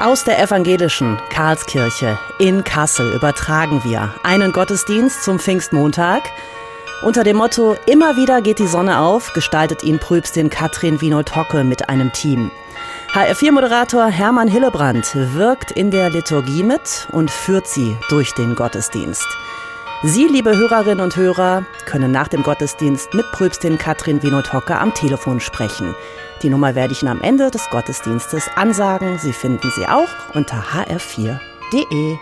Aus der evangelischen Karlskirche in Kassel übertragen wir einen Gottesdienst zum Pfingstmontag. Unter dem Motto Immer wieder geht die Sonne auf, gestaltet ihn Pröbstin Katrin Winold-Hocke mit einem Team. HR4-Moderator Hermann Hillebrand wirkt in der Liturgie mit und führt sie durch den Gottesdienst. Sie, liebe Hörerinnen und Hörer, können nach dem Gottesdienst mit Pröbstin Katrin Winold-Hocke am Telefon sprechen. Die Nummer werde ich Ihnen am Ende des Gottesdienstes ansagen. Sie finden sie auch unter hr4.de.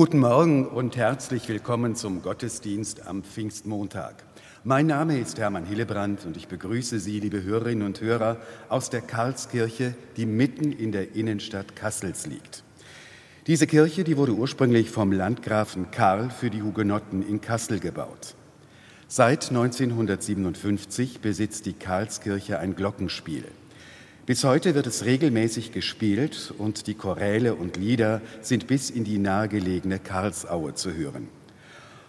Guten Morgen und herzlich willkommen zum Gottesdienst am Pfingstmontag. Mein Name ist Hermann Hillebrand und ich begrüße Sie, liebe Hörerinnen und Hörer, aus der Karlskirche, die mitten in der Innenstadt Kassels liegt. Diese Kirche, die wurde ursprünglich vom Landgrafen Karl für die Hugenotten in Kassel gebaut. Seit 1957 besitzt die Karlskirche ein Glockenspiel. Bis heute wird es regelmäßig gespielt und die Choräle und Lieder sind bis in die nahegelegene Karlsaue zu hören.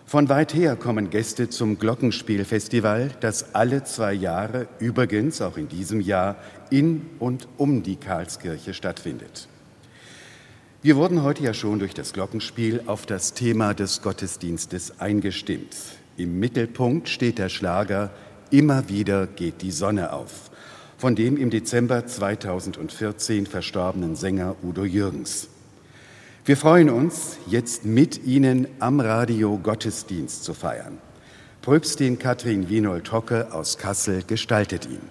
Von weit her kommen Gäste zum Glockenspielfestival, das alle zwei Jahre, übrigens auch in diesem Jahr, in und um die Karlskirche stattfindet. Wir wurden heute ja schon durch das Glockenspiel auf das Thema des Gottesdienstes eingestimmt. Im Mittelpunkt steht der Schlager Immer wieder geht die Sonne auf von dem im Dezember 2014 verstorbenen Sänger Udo Jürgens. Wir freuen uns, jetzt mit Ihnen am Radio Gottesdienst zu feiern. Pröbstin Katrin Wienold-Hocke aus Kassel gestaltet ihn.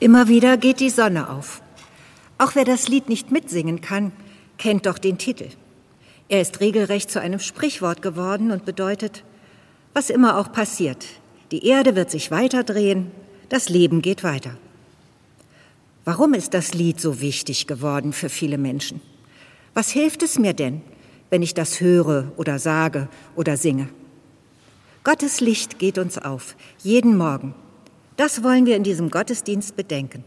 Immer wieder geht die Sonne auf. Auch wer das Lied nicht mitsingen kann, kennt doch den Titel. Er ist regelrecht zu einem Sprichwort geworden und bedeutet, was immer auch passiert, die Erde wird sich weiterdrehen, das Leben geht weiter. Warum ist das Lied so wichtig geworden für viele Menschen? Was hilft es mir denn, wenn ich das höre oder sage oder singe? Gottes Licht geht uns auf, jeden Morgen. Das wollen wir in diesem Gottesdienst bedenken.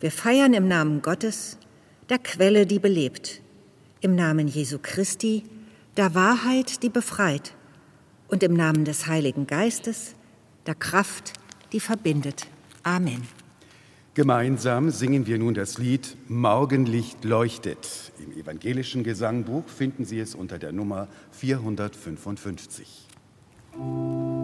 Wir feiern im Namen Gottes, der Quelle, die belebt, im Namen Jesu Christi, der Wahrheit, die befreit, und im Namen des Heiligen Geistes, der Kraft, die verbindet. Amen. Gemeinsam singen wir nun das Lied Morgenlicht leuchtet. Im evangelischen Gesangbuch finden Sie es unter der Nummer 455. Musik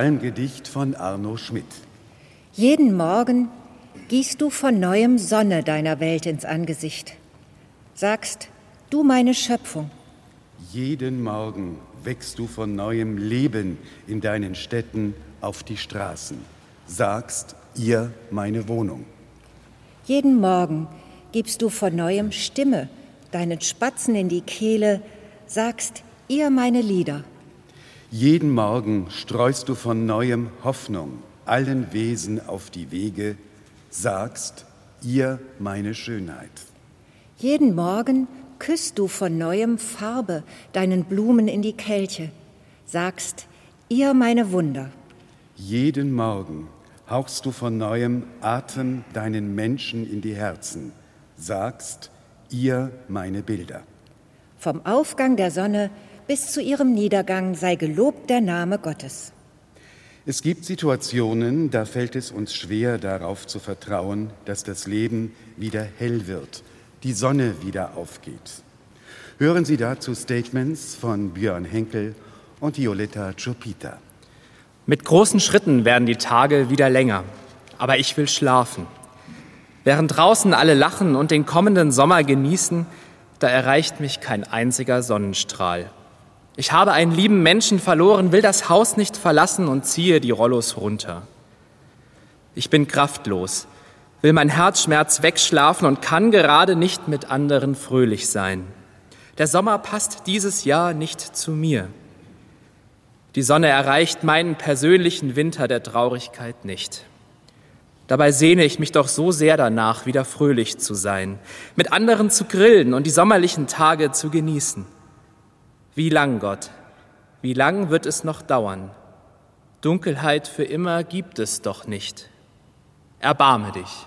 Psalmgedicht von Arno Schmidt. Jeden Morgen gießt du von neuem Sonne deiner Welt ins Angesicht. Sagst, du meine Schöpfung. Jeden Morgen wächst du von neuem Leben in deinen Städten auf die Straßen. Sagst, ihr meine Wohnung. Jeden Morgen gibst du von neuem Stimme deinen Spatzen in die Kehle. Sagst, ihr meine Lieder. Jeden Morgen streust du von neuem Hoffnung allen Wesen auf die Wege, sagst, ihr meine Schönheit. Jeden Morgen küsst du von neuem Farbe deinen Blumen in die Kelche, sagst, ihr meine Wunder. Jeden Morgen hauchst du von neuem Atem deinen Menschen in die Herzen, sagst, ihr meine Bilder. Vom Aufgang der Sonne bis zu ihrem Niedergang sei gelobt der Name Gottes. Es gibt Situationen, da fällt es uns schwer darauf zu vertrauen, dass das Leben wieder hell wird, die Sonne wieder aufgeht. Hören Sie dazu Statements von Björn Henkel und Violetta Ciopita. Mit großen Schritten werden die Tage wieder länger, aber ich will schlafen. Während draußen alle lachen und den kommenden Sommer genießen, da erreicht mich kein einziger Sonnenstrahl. Ich habe einen lieben Menschen verloren, will das Haus nicht verlassen und ziehe die Rollos runter. Ich bin kraftlos, will mein Herzschmerz wegschlafen und kann gerade nicht mit anderen fröhlich sein. Der Sommer passt dieses Jahr nicht zu mir. Die Sonne erreicht meinen persönlichen Winter der Traurigkeit nicht. Dabei sehne ich mich doch so sehr danach, wieder fröhlich zu sein, mit anderen zu grillen und die sommerlichen Tage zu genießen. Wie lang, Gott, wie lang wird es noch dauern? Dunkelheit für immer gibt es doch nicht. Erbarme dich.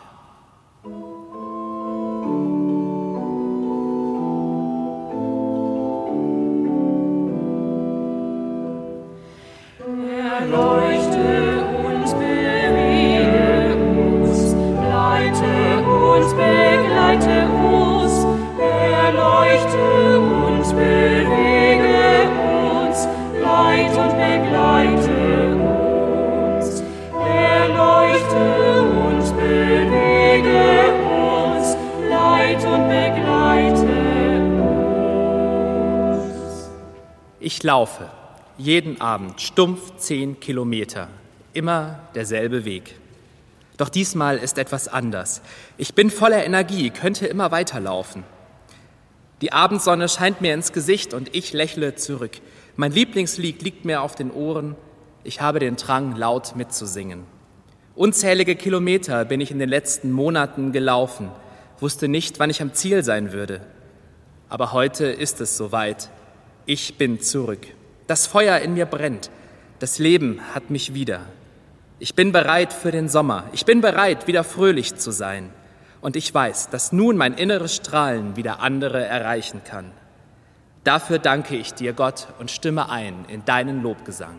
Begleite uns, erleuchte uns, bewege Ich laufe jeden Abend stumpf zehn Kilometer, immer derselbe Weg. Doch diesmal ist etwas anders. Ich bin voller Energie, könnte immer weiterlaufen. Die Abendsonne scheint mir ins Gesicht und ich lächle zurück. Mein Lieblingslied liegt mir auf den Ohren. Ich habe den Drang, laut mitzusingen. Unzählige Kilometer bin ich in den letzten Monaten gelaufen, wusste nicht, wann ich am Ziel sein würde. Aber heute ist es soweit. Ich bin zurück. Das Feuer in mir brennt. Das Leben hat mich wieder. Ich bin bereit für den Sommer. Ich bin bereit, wieder fröhlich zu sein. Und ich weiß, dass nun mein inneres Strahlen wieder andere erreichen kann. Dafür danke ich dir, Gott, und stimme ein in deinen Lobgesang.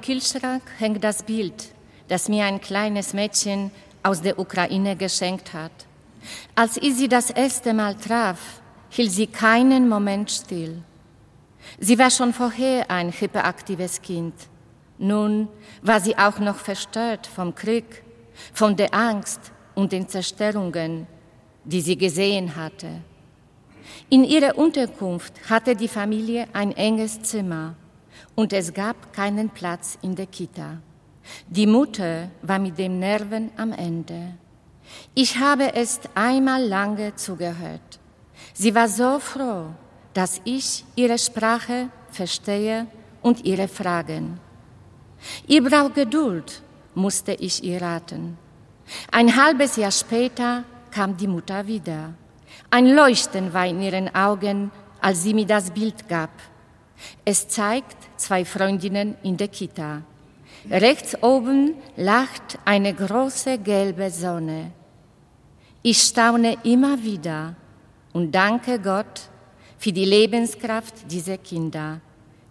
Meinem Kühlschrank hängt das Bild, das mir ein kleines Mädchen aus der Ukraine geschenkt hat. Als ich sie das erste Mal traf, hielt sie keinen Moment still. Sie war schon vorher ein hyperaktives Kind. Nun war sie auch noch verstört vom Krieg, von der Angst und den Zerstörungen, die sie gesehen hatte. In ihrer Unterkunft hatte die Familie ein enges Zimmer und es gab keinen Platz in der Kita. Die Mutter war mit den Nerven am Ende. Ich habe es einmal lange zugehört. Sie war so froh, dass ich ihre Sprache verstehe und ihre Fragen. Ihr braucht Geduld, musste ich ihr raten. Ein halbes Jahr später kam die Mutter wieder. Ein Leuchten war in ihren Augen, als sie mir das Bild gab. Es zeigt zwei Freundinnen in der Kita. Rechts oben lacht eine große gelbe Sonne. Ich staune immer wieder und danke Gott für die Lebenskraft dieser Kinder.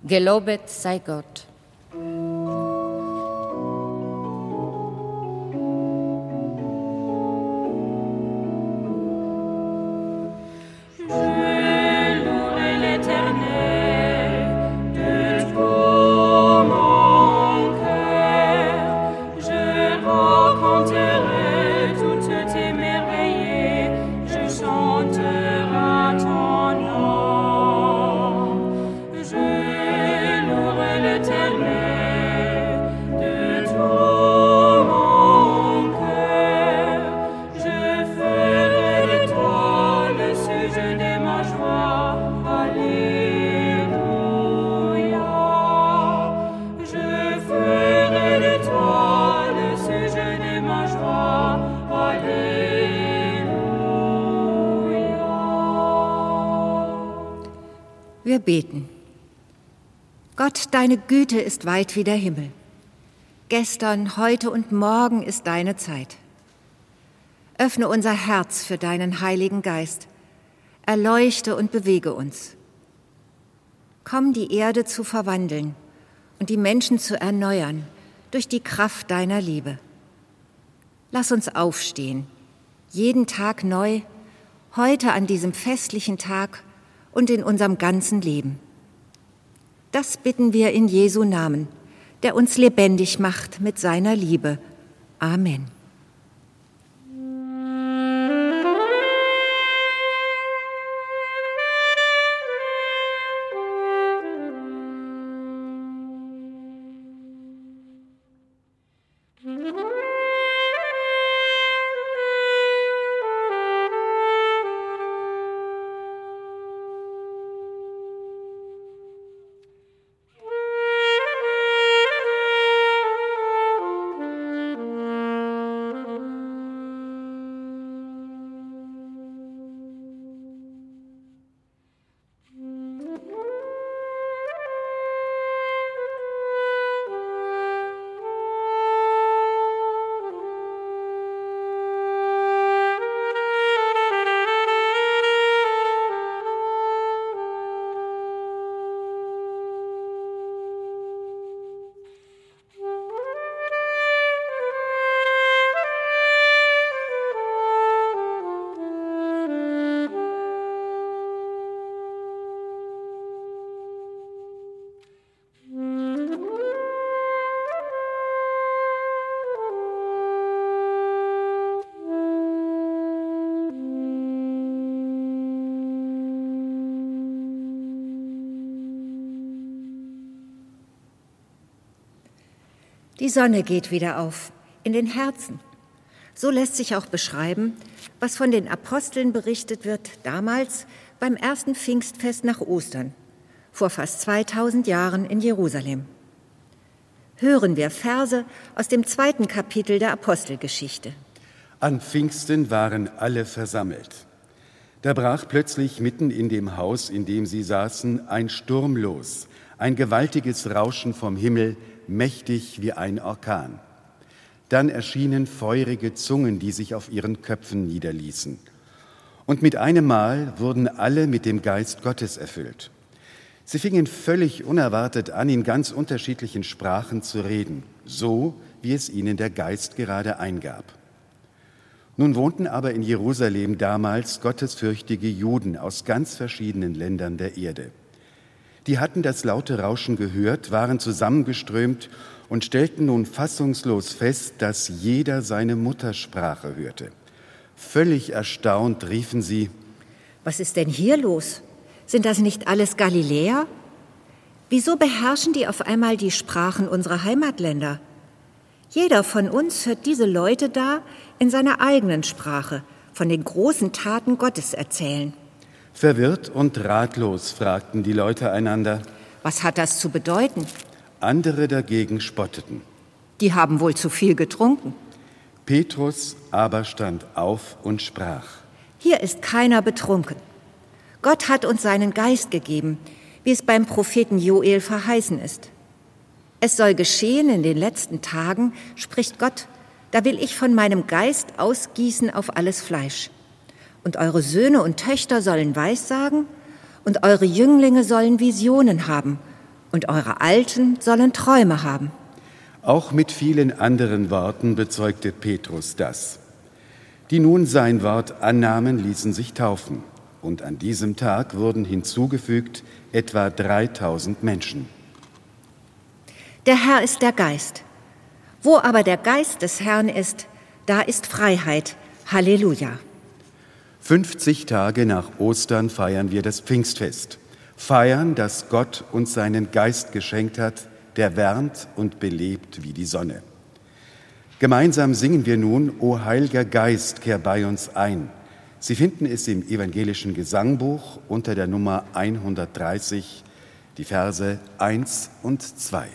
Gelobet sei Gott. Je Wir beten. Gott, deine Güte ist weit wie der Himmel. Gestern, heute und morgen ist deine Zeit. Öffne unser Herz für deinen Heiligen Geist. Erleuchte und bewege uns. Komm, die Erde zu verwandeln und die Menschen zu erneuern durch die Kraft deiner Liebe. Lass uns aufstehen, jeden Tag neu, heute an diesem festlichen Tag und in unserem ganzen Leben. Das bitten wir in Jesu Namen, der uns lebendig macht mit seiner Liebe. Amen. Die Sonne geht wieder auf in den Herzen. So lässt sich auch beschreiben, was von den Aposteln berichtet wird damals beim ersten Pfingstfest nach Ostern, vor fast 2000 Jahren in Jerusalem. Hören wir Verse aus dem zweiten Kapitel der Apostelgeschichte. An Pfingsten waren alle versammelt. Da brach plötzlich mitten in dem Haus, in dem sie saßen, ein Sturm los, ein gewaltiges Rauschen vom Himmel, mächtig wie ein Orkan. Dann erschienen feurige Zungen, die sich auf ihren Köpfen niederließen. Und mit einem Mal wurden alle mit dem Geist Gottes erfüllt. Sie fingen völlig unerwartet an, in ganz unterschiedlichen Sprachen zu reden, so wie es ihnen der Geist gerade eingab. Nun wohnten aber in Jerusalem damals gottesfürchtige Juden aus ganz verschiedenen Ländern der Erde. Die hatten das laute Rauschen gehört, waren zusammengeströmt und stellten nun fassungslos fest, dass jeder seine Muttersprache hörte. Völlig erstaunt riefen sie, Was ist denn hier los? Sind das nicht alles Galiläer? Wieso beherrschen die auf einmal die Sprachen unserer Heimatländer? Jeder von uns hört diese Leute da in seiner eigenen Sprache von den großen Taten Gottes erzählen. Verwirrt und ratlos fragten die Leute einander. Was hat das zu bedeuten? Andere dagegen spotteten. Die haben wohl zu viel getrunken. Petrus aber stand auf und sprach. Hier ist keiner betrunken. Gott hat uns seinen Geist gegeben, wie es beim Propheten Joel verheißen ist. Es soll geschehen in den letzten Tagen, spricht Gott, da will ich von meinem Geist ausgießen auf alles Fleisch. Und eure Söhne und Töchter sollen Weissagen, und eure Jünglinge sollen Visionen haben, und eure Alten sollen Träume haben. Auch mit vielen anderen Worten bezeugte Petrus das. Die nun sein Wort annahmen, ließen sich taufen, und an diesem Tag wurden hinzugefügt etwa 3000 Menschen. Der Herr ist der Geist. Wo aber der Geist des Herrn ist, da ist Freiheit. Halleluja. 50 Tage nach Ostern feiern wir das Pfingstfest. Feiern, dass Gott uns seinen Geist geschenkt hat, der wärmt und belebt wie die Sonne. Gemeinsam singen wir nun, O Heiliger Geist, kehr bei uns ein. Sie finden es im evangelischen Gesangbuch unter der Nummer 130, die Verse 1 und 2.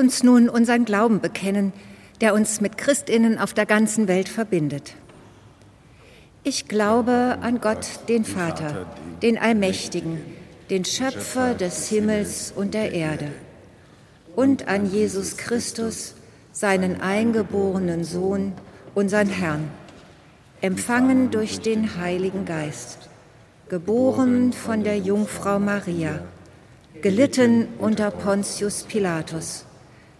uns nun unseren Glauben bekennen, der uns mit Christinnen auf der ganzen Welt verbindet. Ich glaube an Gott, den Vater, den Allmächtigen, den Schöpfer des Himmels und der Erde, und an Jesus Christus, seinen eingeborenen Sohn, unseren Herrn, empfangen durch den Heiligen Geist, geboren von der Jungfrau Maria, gelitten unter Pontius Pilatus,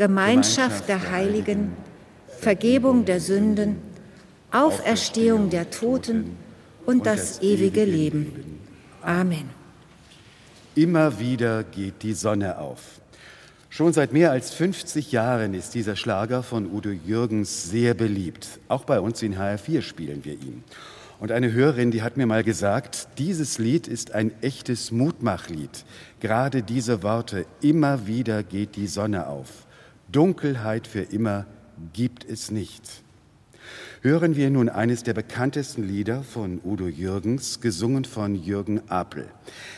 Gemeinschaft der Heiligen, Vergebung der Sünden, Auferstehung der Toten und das ewige Leben. Amen. Immer wieder geht die Sonne auf. Schon seit mehr als 50 Jahren ist dieser Schlager von Udo Jürgens sehr beliebt. Auch bei uns in HR4 spielen wir ihn. Und eine Hörerin, die hat mir mal gesagt, dieses Lied ist ein echtes Mutmachlied. Gerade diese Worte, immer wieder geht die Sonne auf. Dunkelheit für immer gibt es nicht. Hören wir nun eines der bekanntesten Lieder von Udo Jürgens, gesungen von Jürgen Apel.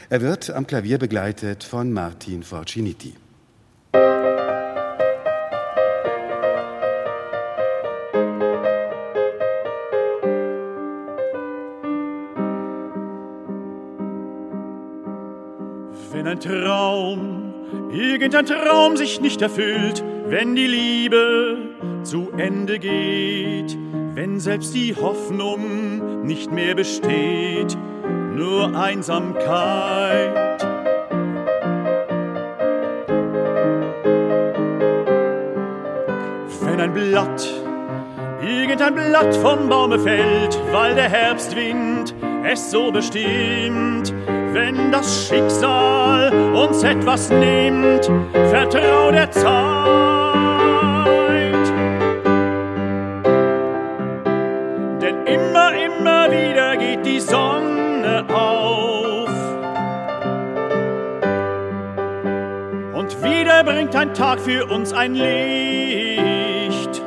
Er wird am Klavier begleitet von Martin Forciniti. Wenn ein Traum, irgendein Traum sich nicht erfüllt, wenn die Liebe zu Ende geht, wenn selbst die Hoffnung nicht mehr besteht, nur Einsamkeit. Wenn ein Blatt, irgendein Blatt vom Baume fällt, weil der Herbstwind es so bestimmt, wenn das Schicksal uns etwas nimmt, vertrau der Zeit. Denn immer, immer wieder geht die Sonne auf. Und wieder bringt ein Tag für uns ein Licht.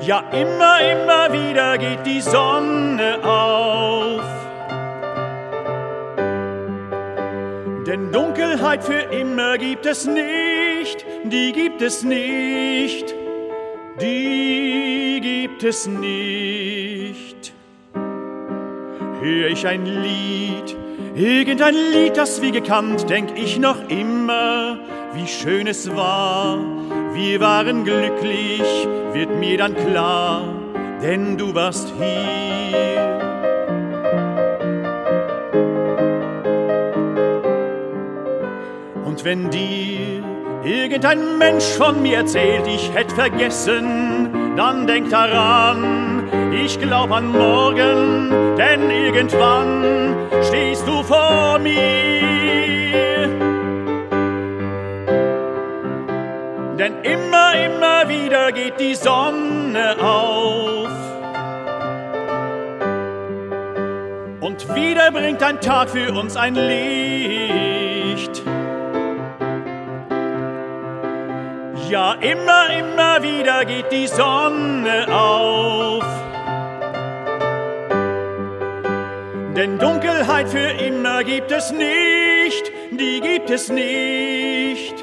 Ja, immer, immer wieder geht die Sonne auf. Dunkelheit für immer gibt es nicht, die gibt es nicht, die gibt es nicht. Hör ich ein Lied, irgendein Lied, das wie gekannt, denk ich noch immer, wie schön es war. Wir waren glücklich, wird mir dann klar, denn du warst hier. Wenn dir irgendein Mensch von mir erzählt, ich hätte vergessen, dann denk daran, ich glaub an morgen, denn irgendwann stehst du vor mir. Denn immer, immer wieder geht die Sonne auf. Und wieder bringt ein Tag für uns ein Licht. Ja, immer, immer wieder geht die Sonne auf. Denn Dunkelheit für immer gibt es nicht, die gibt es nicht,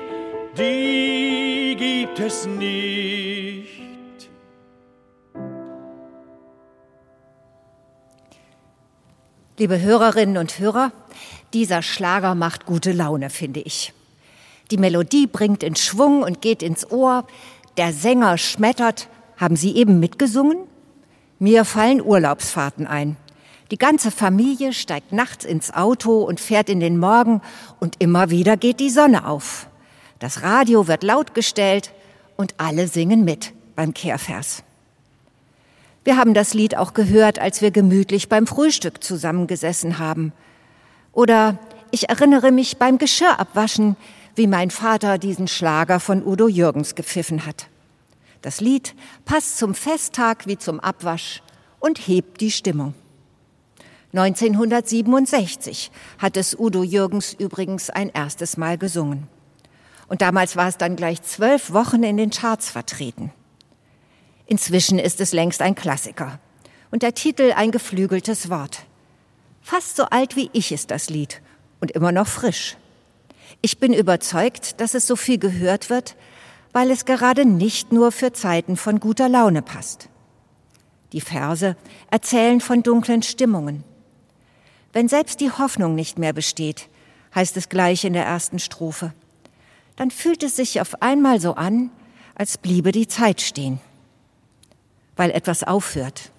die gibt es nicht. Liebe Hörerinnen und Hörer, dieser Schlager macht gute Laune, finde ich. Die Melodie bringt in Schwung und geht ins Ohr. Der Sänger schmettert. Haben Sie eben mitgesungen? Mir fallen Urlaubsfahrten ein. Die ganze Familie steigt nachts ins Auto und fährt in den Morgen und immer wieder geht die Sonne auf. Das Radio wird laut gestellt und alle singen mit beim Kehrvers. Wir haben das Lied auch gehört, als wir gemütlich beim Frühstück zusammengesessen haben. Oder ich erinnere mich beim Geschirrabwaschen, wie mein Vater diesen Schlager von Udo Jürgens gepfiffen hat. Das Lied passt zum Festtag wie zum Abwasch und hebt die Stimmung. 1967 hat es Udo Jürgens übrigens ein erstes Mal gesungen. Und damals war es dann gleich zwölf Wochen in den Charts vertreten. Inzwischen ist es längst ein Klassiker und der Titel ein geflügeltes Wort. Fast so alt wie ich ist das Lied und immer noch frisch. Ich bin überzeugt, dass es so viel gehört wird, weil es gerade nicht nur für Zeiten von guter Laune passt. Die Verse erzählen von dunklen Stimmungen. Wenn selbst die Hoffnung nicht mehr besteht, heißt es gleich in der ersten Strophe, dann fühlt es sich auf einmal so an, als bliebe die Zeit stehen, weil etwas aufhört.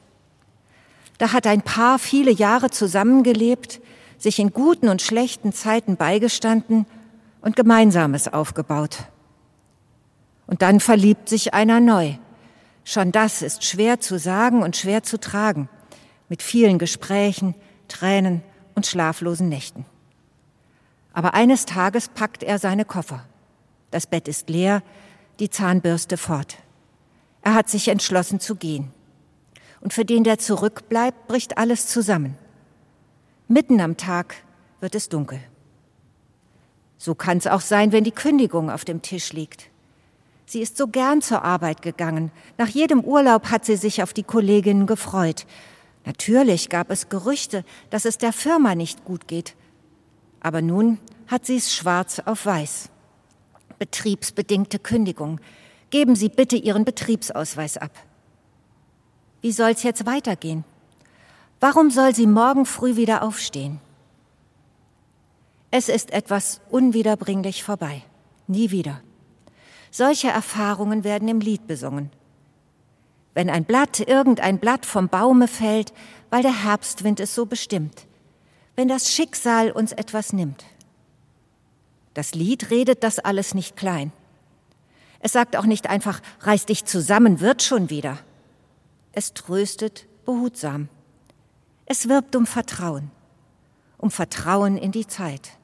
Da hat ein Paar viele Jahre zusammengelebt, sich in guten und schlechten Zeiten beigestanden und Gemeinsames aufgebaut. Und dann verliebt sich einer neu. Schon das ist schwer zu sagen und schwer zu tragen, mit vielen Gesprächen, Tränen und schlaflosen Nächten. Aber eines Tages packt er seine Koffer. Das Bett ist leer, die Zahnbürste fort. Er hat sich entschlossen zu gehen. Und für den, der zurückbleibt, bricht alles zusammen. Mitten am Tag wird es dunkel. So kann es auch sein, wenn die Kündigung auf dem Tisch liegt. Sie ist so gern zur Arbeit gegangen. Nach jedem Urlaub hat sie sich auf die Kolleginnen gefreut. Natürlich gab es Gerüchte, dass es der Firma nicht gut geht. Aber nun hat sie es schwarz auf weiß. Betriebsbedingte Kündigung. Geben Sie bitte Ihren Betriebsausweis ab. Wie soll's jetzt weitergehen? Warum soll sie morgen früh wieder aufstehen? Es ist etwas unwiederbringlich vorbei. Nie wieder. Solche Erfahrungen werden im Lied besungen. Wenn ein Blatt, irgendein Blatt vom Baume fällt, weil der Herbstwind es so bestimmt. Wenn das Schicksal uns etwas nimmt. Das Lied redet das alles nicht klein. Es sagt auch nicht einfach, reiß dich zusammen, wird schon wieder. Es tröstet behutsam. Es wirbt um Vertrauen, um Vertrauen in die Zeit.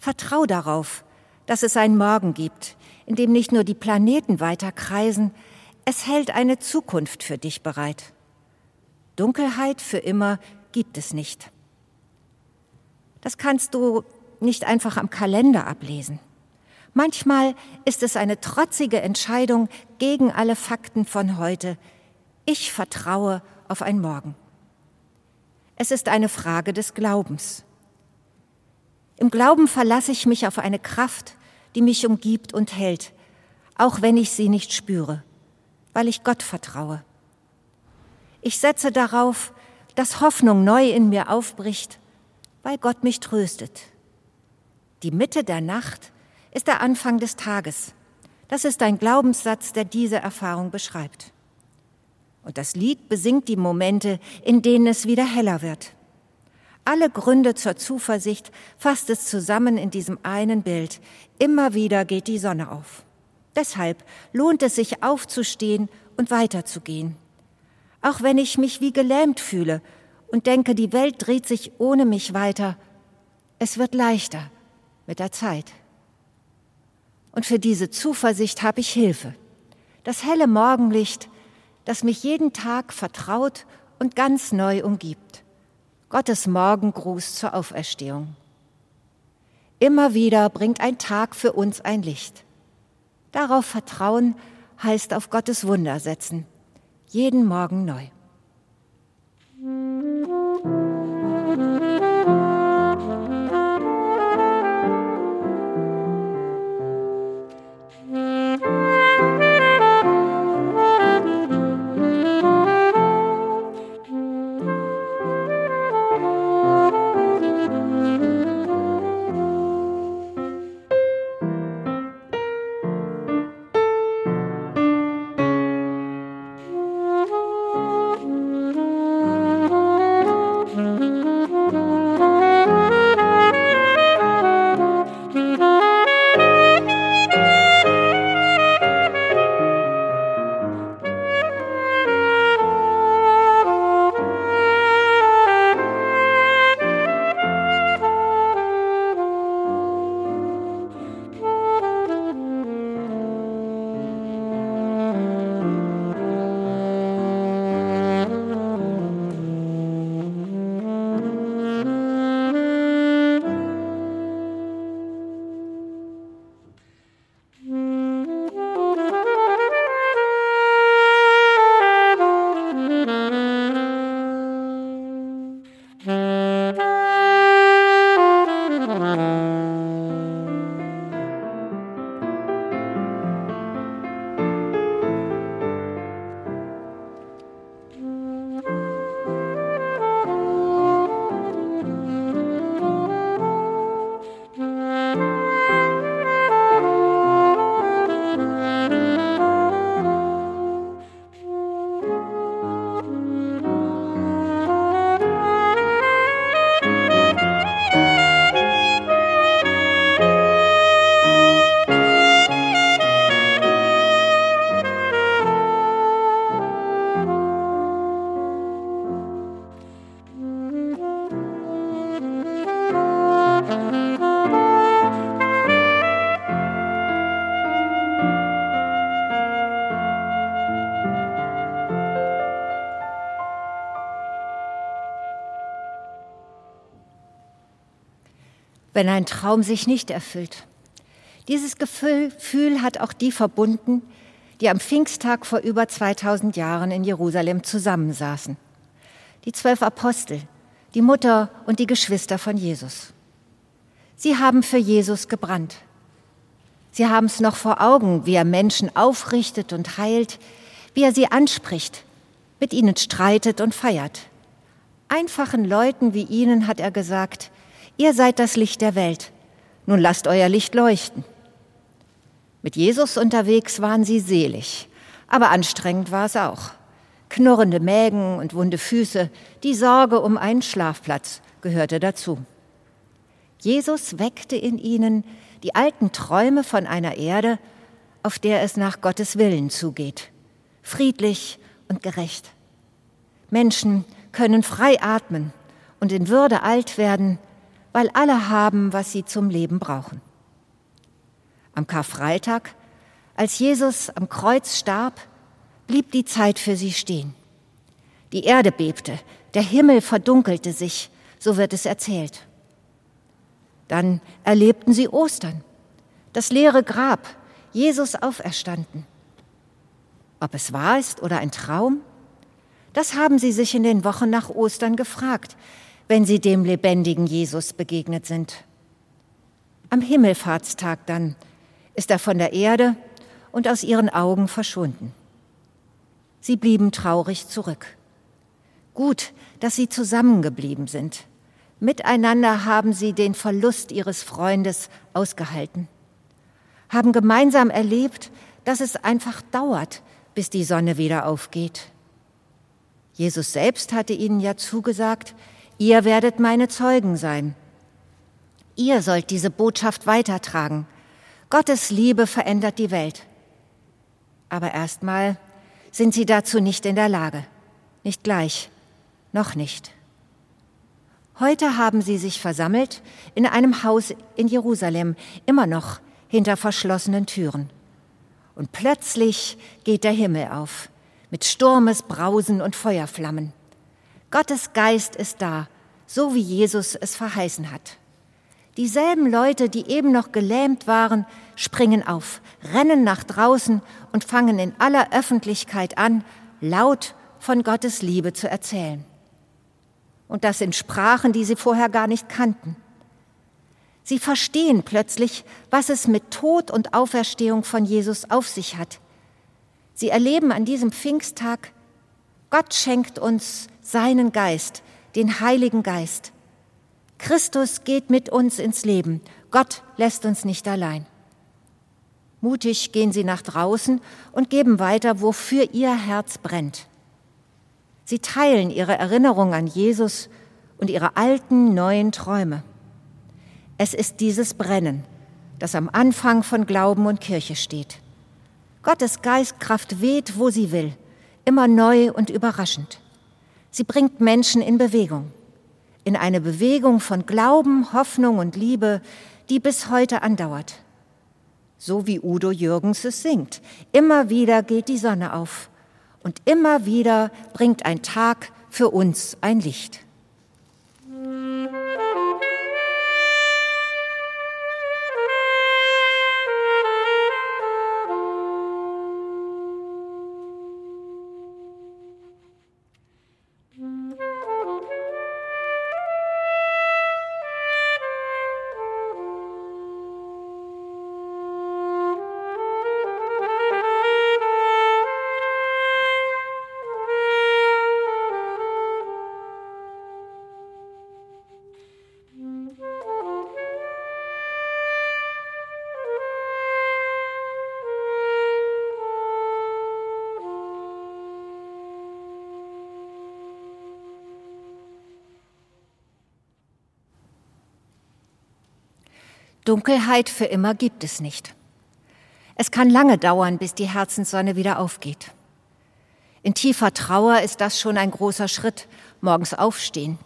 Vertrau darauf, dass es einen Morgen gibt, in dem nicht nur die Planeten weiter kreisen, es hält eine Zukunft für dich bereit. Dunkelheit für immer gibt es nicht. Das kannst du nicht einfach am Kalender ablesen. Manchmal ist es eine trotzige Entscheidung gegen alle Fakten von heute. Ich vertraue auf ein Morgen. Es ist eine Frage des Glaubens. Im Glauben verlasse ich mich auf eine Kraft, die mich umgibt und hält, auch wenn ich sie nicht spüre, weil ich Gott vertraue. Ich setze darauf, dass Hoffnung neu in mir aufbricht, weil Gott mich tröstet. Die Mitte der Nacht ist der Anfang des Tages. Das ist ein Glaubenssatz, der diese Erfahrung beschreibt. Und das Lied besingt die Momente, in denen es wieder heller wird. Alle Gründe zur Zuversicht fasst es zusammen in diesem einen Bild. Immer wieder geht die Sonne auf. Deshalb lohnt es sich aufzustehen und weiterzugehen. Auch wenn ich mich wie gelähmt fühle und denke, die Welt dreht sich ohne mich weiter, es wird leichter mit der Zeit. Und für diese Zuversicht habe ich Hilfe. Das helle Morgenlicht, das mich jeden Tag vertraut und ganz neu umgibt. Gottes Morgengruß zur Auferstehung. Immer wieder bringt ein Tag für uns ein Licht. Darauf vertrauen heißt auf Gottes Wunder setzen, jeden Morgen neu. Wenn ein Traum sich nicht erfüllt. Dieses Gefühl hat auch die verbunden, die am Pfingsttag vor über 2000 Jahren in Jerusalem zusammensaßen. Die zwölf Apostel, die Mutter und die Geschwister von Jesus. Sie haben für Jesus gebrannt. Sie haben es noch vor Augen, wie er Menschen aufrichtet und heilt, wie er sie anspricht, mit ihnen streitet und feiert. Einfachen Leuten wie ihnen hat er gesagt, ihr seid das Licht der Welt, nun lasst euer Licht leuchten. Mit Jesus unterwegs waren sie selig, aber anstrengend war es auch. Knurrende Mägen und wunde Füße, die Sorge um einen Schlafplatz gehörte dazu. Jesus weckte in ihnen die alten Träume von einer Erde, auf der es nach Gottes Willen zugeht, friedlich und gerecht. Menschen können frei atmen und in Würde alt werden, weil alle haben, was sie zum Leben brauchen. Am Karfreitag, als Jesus am Kreuz starb, blieb die Zeit für sie stehen. Die Erde bebte, der Himmel verdunkelte sich, so wird es erzählt. Dann erlebten sie Ostern, das leere Grab, Jesus auferstanden. Ob es wahr ist oder ein Traum? Das haben sie sich in den Wochen nach Ostern gefragt, wenn sie dem lebendigen Jesus begegnet sind. Am Himmelfahrtstag dann ist er von der Erde und aus ihren Augen verschwunden. Sie blieben traurig zurück. Gut, dass sie zusammengeblieben sind. Miteinander haben sie den Verlust ihres Freundes ausgehalten, haben gemeinsam erlebt, dass es einfach dauert, bis die Sonne wieder aufgeht. Jesus selbst hatte ihnen ja zugesagt, ihr werdet meine Zeugen sein. Ihr sollt diese Botschaft weitertragen. Gottes Liebe verändert die Welt. Aber erstmal sind sie dazu nicht in der Lage. Nicht gleich. Noch nicht. Heute haben sie sich versammelt in einem Haus in Jerusalem, immer noch hinter verschlossenen Türen. Und plötzlich geht der Himmel auf, mit Sturmes, Brausen und Feuerflammen. Gottes Geist ist da, so wie Jesus es verheißen hat. Dieselben Leute, die eben noch gelähmt waren, springen auf, rennen nach draußen und fangen in aller Öffentlichkeit an, laut von Gottes Liebe zu erzählen. Und das in Sprachen, die sie vorher gar nicht kannten. Sie verstehen plötzlich, was es mit Tod und Auferstehung von Jesus auf sich hat. Sie erleben an diesem Pfingsttag, Gott schenkt uns seinen Geist, den Heiligen Geist. Christus geht mit uns ins Leben. Gott lässt uns nicht allein. Mutig gehen sie nach draußen und geben weiter, wofür ihr Herz brennt. Sie teilen ihre Erinnerung an Jesus und ihre alten, neuen Träume. Es ist dieses Brennen, das am Anfang von Glauben und Kirche steht. Gottes Geistkraft weht, wo sie will, immer neu und überraschend. Sie bringt Menschen in Bewegung, in eine Bewegung von Glauben, Hoffnung und Liebe, die bis heute andauert. So wie Udo Jürgens es singt. Immer wieder geht die Sonne auf und immer wieder bringt ein Tag für uns ein Licht. Dunkelheit für immer gibt es nicht. Es kann lange dauern, bis die Herzenssonne wieder aufgeht. In tiefer Trauer ist das schon ein großer Schritt, morgens aufstehen.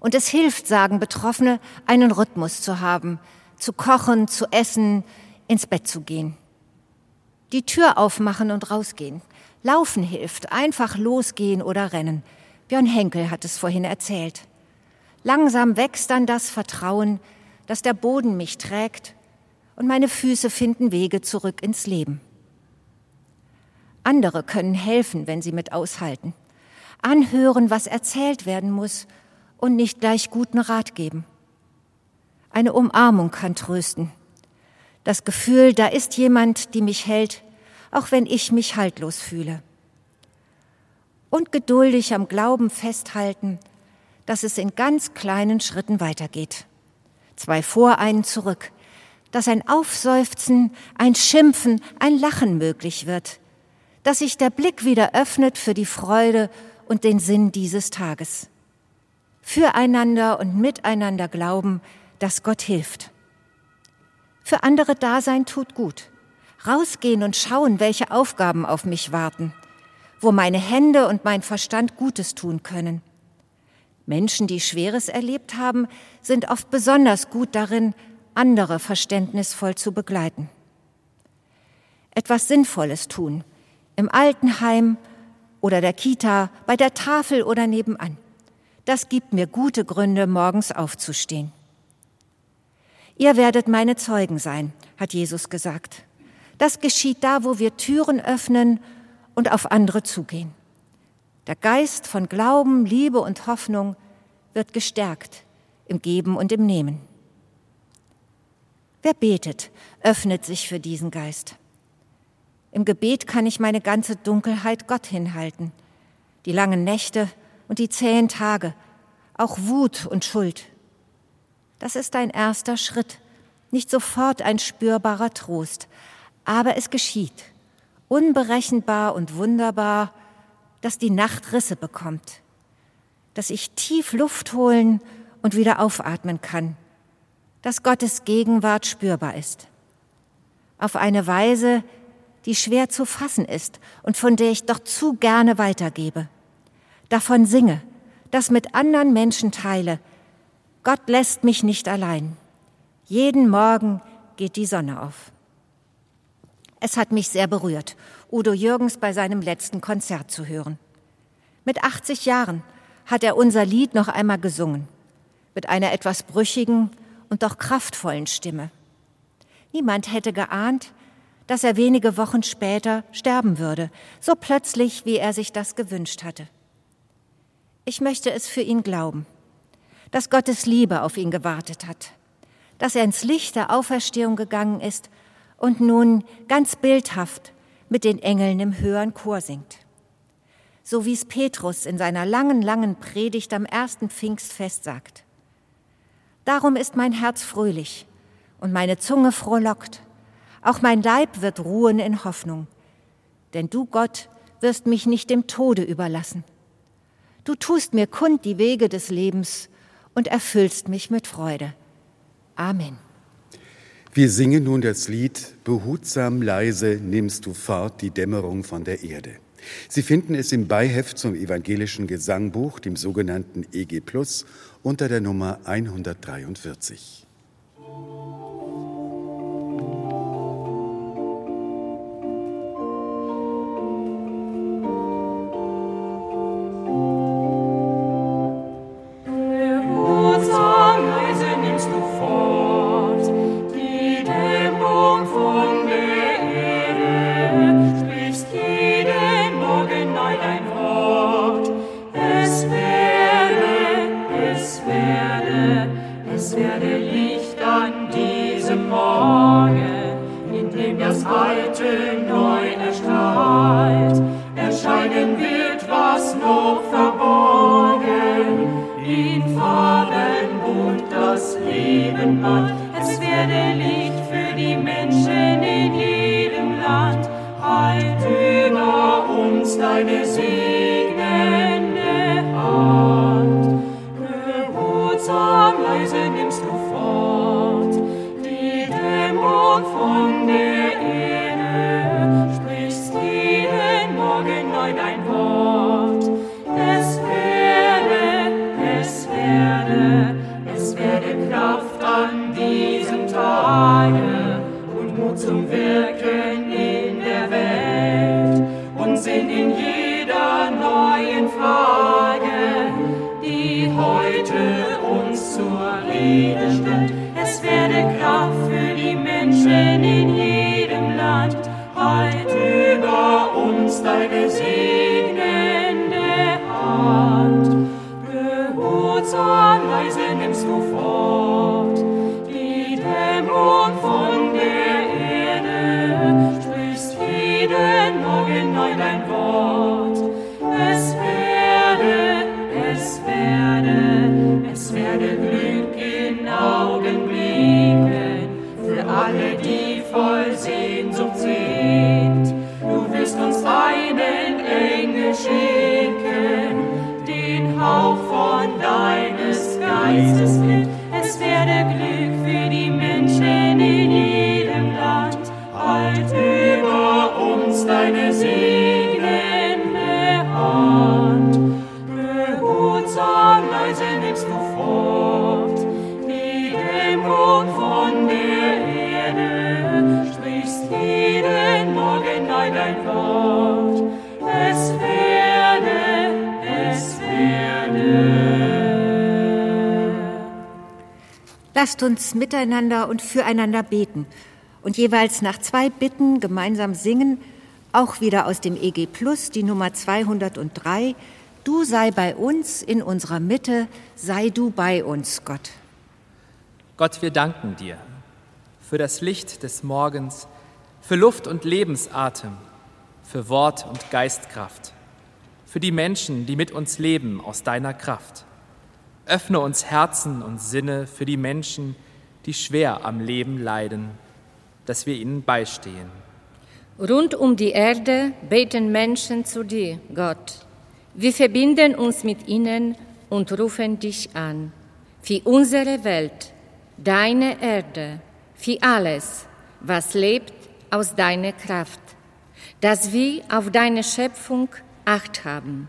Und es hilft, sagen Betroffene, einen Rhythmus zu haben, zu kochen, zu essen, ins Bett zu gehen. Die Tür aufmachen und rausgehen. Laufen hilft, einfach losgehen oder rennen. Björn Henkel hat es vorhin erzählt. Langsam wächst dann das Vertrauen, dass der Boden mich trägt und meine Füße finden Wege zurück ins Leben. Andere können helfen, wenn sie mit aushalten, anhören, was erzählt werden muss und nicht gleich guten Rat geben. Eine Umarmung kann trösten. Das Gefühl, da ist jemand, die mich hält, auch wenn ich mich haltlos fühle. Und geduldig am Glauben festhalten, dass es in ganz kleinen Schritten weitergeht. Zwei vor, einen zurück, dass ein Aufseufzen, ein Schimpfen, ein Lachen möglich wird, dass sich der Blick wieder öffnet für die Freude und den Sinn dieses Tages. Füreinander und miteinander glauben, dass Gott hilft. Für andere Dasein tut gut. Rausgehen und schauen, welche Aufgaben auf mich warten, wo meine Hände und mein Verstand Gutes tun können. Menschen, die Schweres erlebt haben, sind oft besonders gut darin, andere verständnisvoll zu begleiten. Etwas Sinnvolles tun, im Altenheim oder der Kita, bei der Tafel oder nebenan. Das gibt mir gute Gründe, morgens aufzustehen. Ihr werdet meine Zeugen sein, hat Jesus gesagt. Das geschieht da, wo wir Türen öffnen und auf andere zugehen. Der Geist von Glauben, Liebe und Hoffnung wird gestärkt im Geben und im Nehmen. Wer betet, öffnet sich für diesen Geist. Im Gebet kann ich meine ganze Dunkelheit Gott hinhalten, die langen Nächte und die zähen Tage, auch Wut und Schuld. Das ist ein erster Schritt, nicht sofort ein spürbarer Trost, aber es geschieht, unberechenbar und wunderbar, dass die Nacht Risse bekommt, dass ich tief Luft holen und wieder aufatmen kann, dass Gottes Gegenwart spürbar ist. Auf eine Weise, die schwer zu fassen ist und von der ich doch zu gerne weitergebe. Davon singe, das mit anderen Menschen teile. Gott lässt mich nicht allein. Jeden Morgen geht die Sonne auf. Es hat mich sehr berührt, Udo Jürgens bei seinem letzten Konzert zu hören. Mit 80 Jahren hat er unser Lied noch einmal gesungen, mit einer etwas brüchigen und doch kraftvollen Stimme. Niemand hätte geahnt, dass er wenige Wochen später sterben würde, so plötzlich, wie er sich das gewünscht hatte. Ich möchte es für ihn glauben, dass Gottes Liebe auf ihn gewartet hat, dass er ins Licht der Auferstehung gegangen ist und nun ganz bildhaft mit den Engeln im höheren Chor singt. So wie es Petrus in seiner langen, langen Predigt am ersten Pfingstfest sagt. Darum ist mein Herz fröhlich und meine Zunge frohlockt auch mein Leib wird ruhen in Hoffnung. Denn du, Gott, wirst mich nicht dem Tode überlassen. Du tust mir kund die Wege des Lebens und erfüllst mich mit Freude. Amen. Wir singen nun das Lied Behutsam leise nimmst du fort die Dämmerung von der Erde. Sie finden es im Beiheft zum evangelischen Gesangbuch, dem sogenannten EG Plus, unter der Nummer 143. Please. Lasst uns miteinander und füreinander beten und jeweils nach zwei Bitten gemeinsam singen, auch wieder aus dem EG Plus, die Nummer 203. Du sei bei uns in unserer Mitte, sei du bei uns, Gott. Gott, wir danken dir für das Licht des Morgens, für Luft und Lebensatem, für Wort und Geistkraft, für die Menschen, die mit uns leben aus deiner Kraft. Öffne uns Herzen und Sinne für die Menschen, die schwer am Leben leiden, dass wir ihnen beistehen. Rund um die Erde beten Menschen zu dir, Gott. Wir verbinden uns mit ihnen und rufen dich an. Für unsere Welt, deine Erde, für alles, was lebt aus deiner Kraft, dass wir auf deine Schöpfung Acht haben.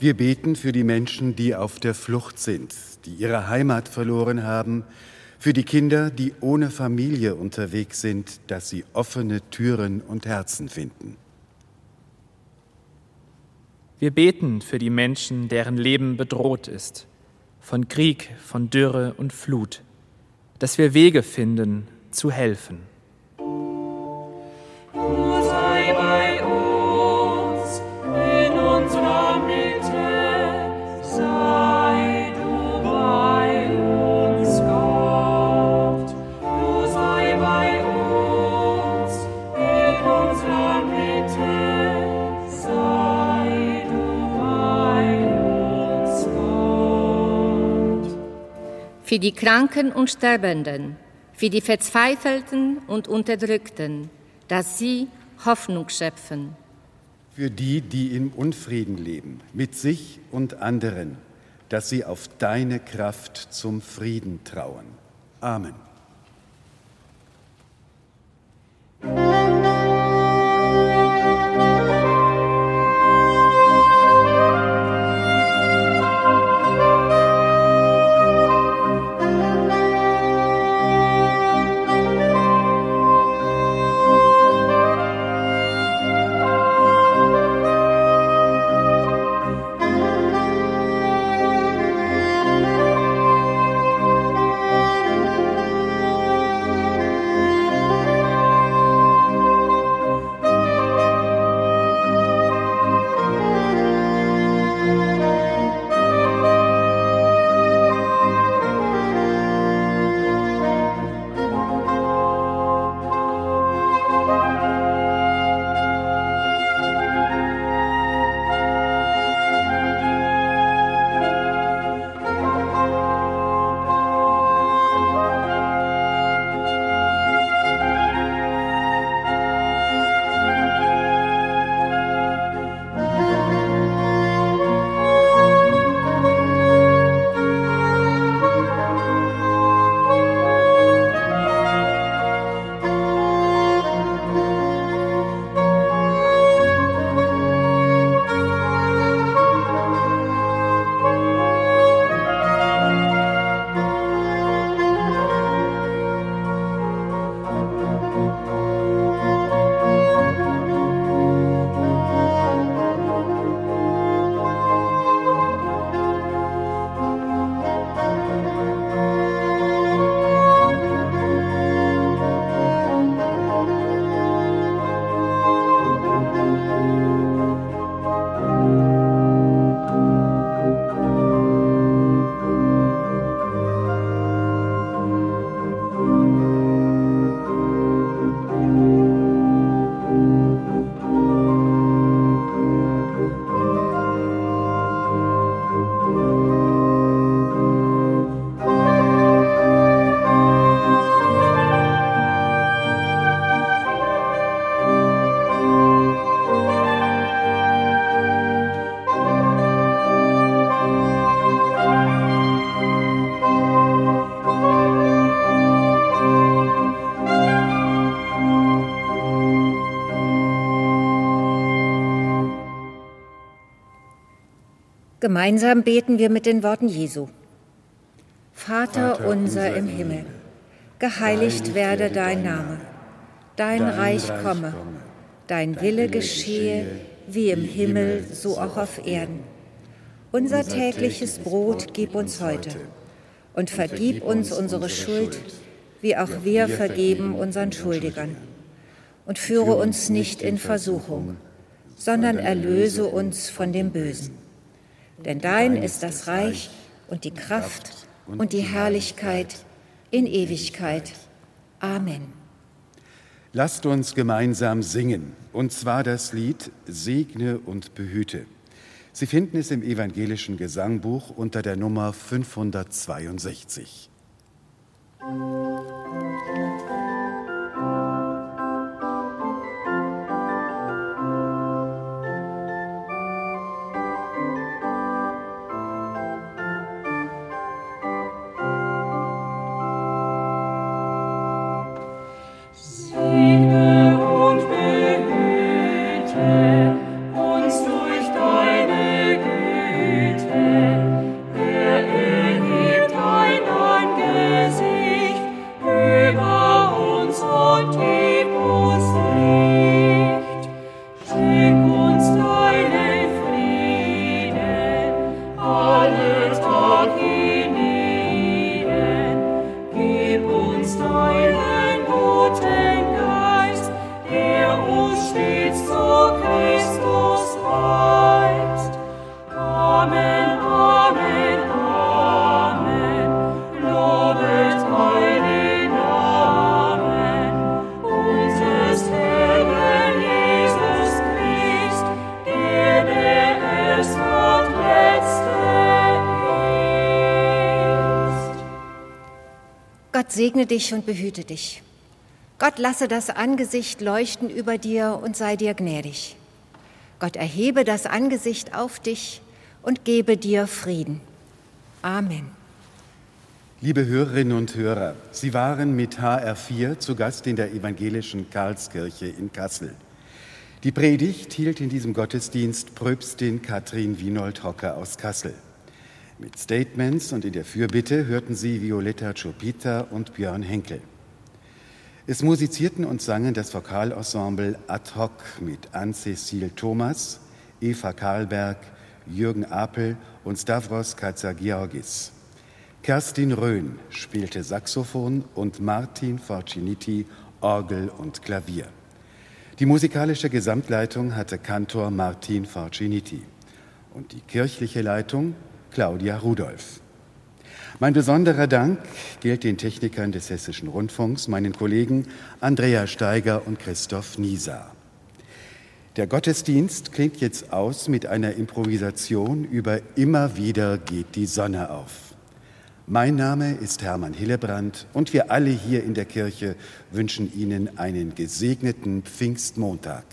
Wir beten für die Menschen, die auf der Flucht sind, die ihre Heimat verloren haben, für die Kinder, die ohne Familie unterwegs sind, dass sie offene Türen und Herzen finden. Wir beten für die Menschen, deren Leben bedroht ist, von Krieg, von Dürre und Flut, dass wir Wege finden, zu helfen. Für die Kranken und Sterbenden, für die Verzweifelten und Unterdrückten, dass sie Hoffnung schöpfen. Für die, die im Unfrieden leben, mit sich und anderen, dass sie auf deine Kraft zum Frieden trauen. Amen. Gemeinsam beten wir mit den Worten Jesu. Vater, Vater unser im Himmel, geheiligt werde dein Name, dein Reich komme, dein Wille geschehe, wie im Himmel, so auch auf Erden. Unser tägliches Brot gib uns heute und vergib uns unsere Schuld, wie auch wir vergeben unseren Schuldigern. Und führe uns nicht in Versuchung, sondern erlöse uns von dem Bösen. Denn dein ist das Reich und die Kraft und die Herrlichkeit in Ewigkeit. Amen. Lasst uns gemeinsam singen, und zwar das Lied Segne und behüte. Sie finden es im evangelischen Gesangbuch unter der Nummer 562. Musik dich und behüte dich. Gott lasse das Angesicht leuchten über dir und sei dir gnädig. Gott erhebe das Angesicht auf dich und gebe dir Frieden. Amen. Liebe Hörerinnen und Hörer, Sie waren mit HR4 zu Gast in der evangelischen Karlskirche in Kassel. Die Predigt hielt in diesem Gottesdienst Pröbstin Katrin Wienold-Hocker aus Kassel. Mit Statements und in der Fürbitte hörten sie Violetta Chopita und Björn Henkel. Es musizierten und sangen das Vokalensemble Ad hoc mit Anne-Cécile Thomas, Eva Karlberg, Jürgen Apel und Stavros Katsagiorgis. Kerstin Röhn spielte Saxophon und Martin Forciniti Orgel und Klavier. Die musikalische Gesamtleitung hatte Kantor Martin Forciniti und die kirchliche Leitung Claudia Rudolph. Mein besonderer Dank gilt den Technikern des Hessischen Rundfunks, meinen Kollegen Andrea Steiger und Christoph Nieser. Der Gottesdienst klingt jetzt aus mit einer Improvisation über Immer wieder geht die Sonne auf. Mein Name ist Hermann Hillebrand und wir alle hier in der Kirche wünschen Ihnen einen gesegneten Pfingstmontag.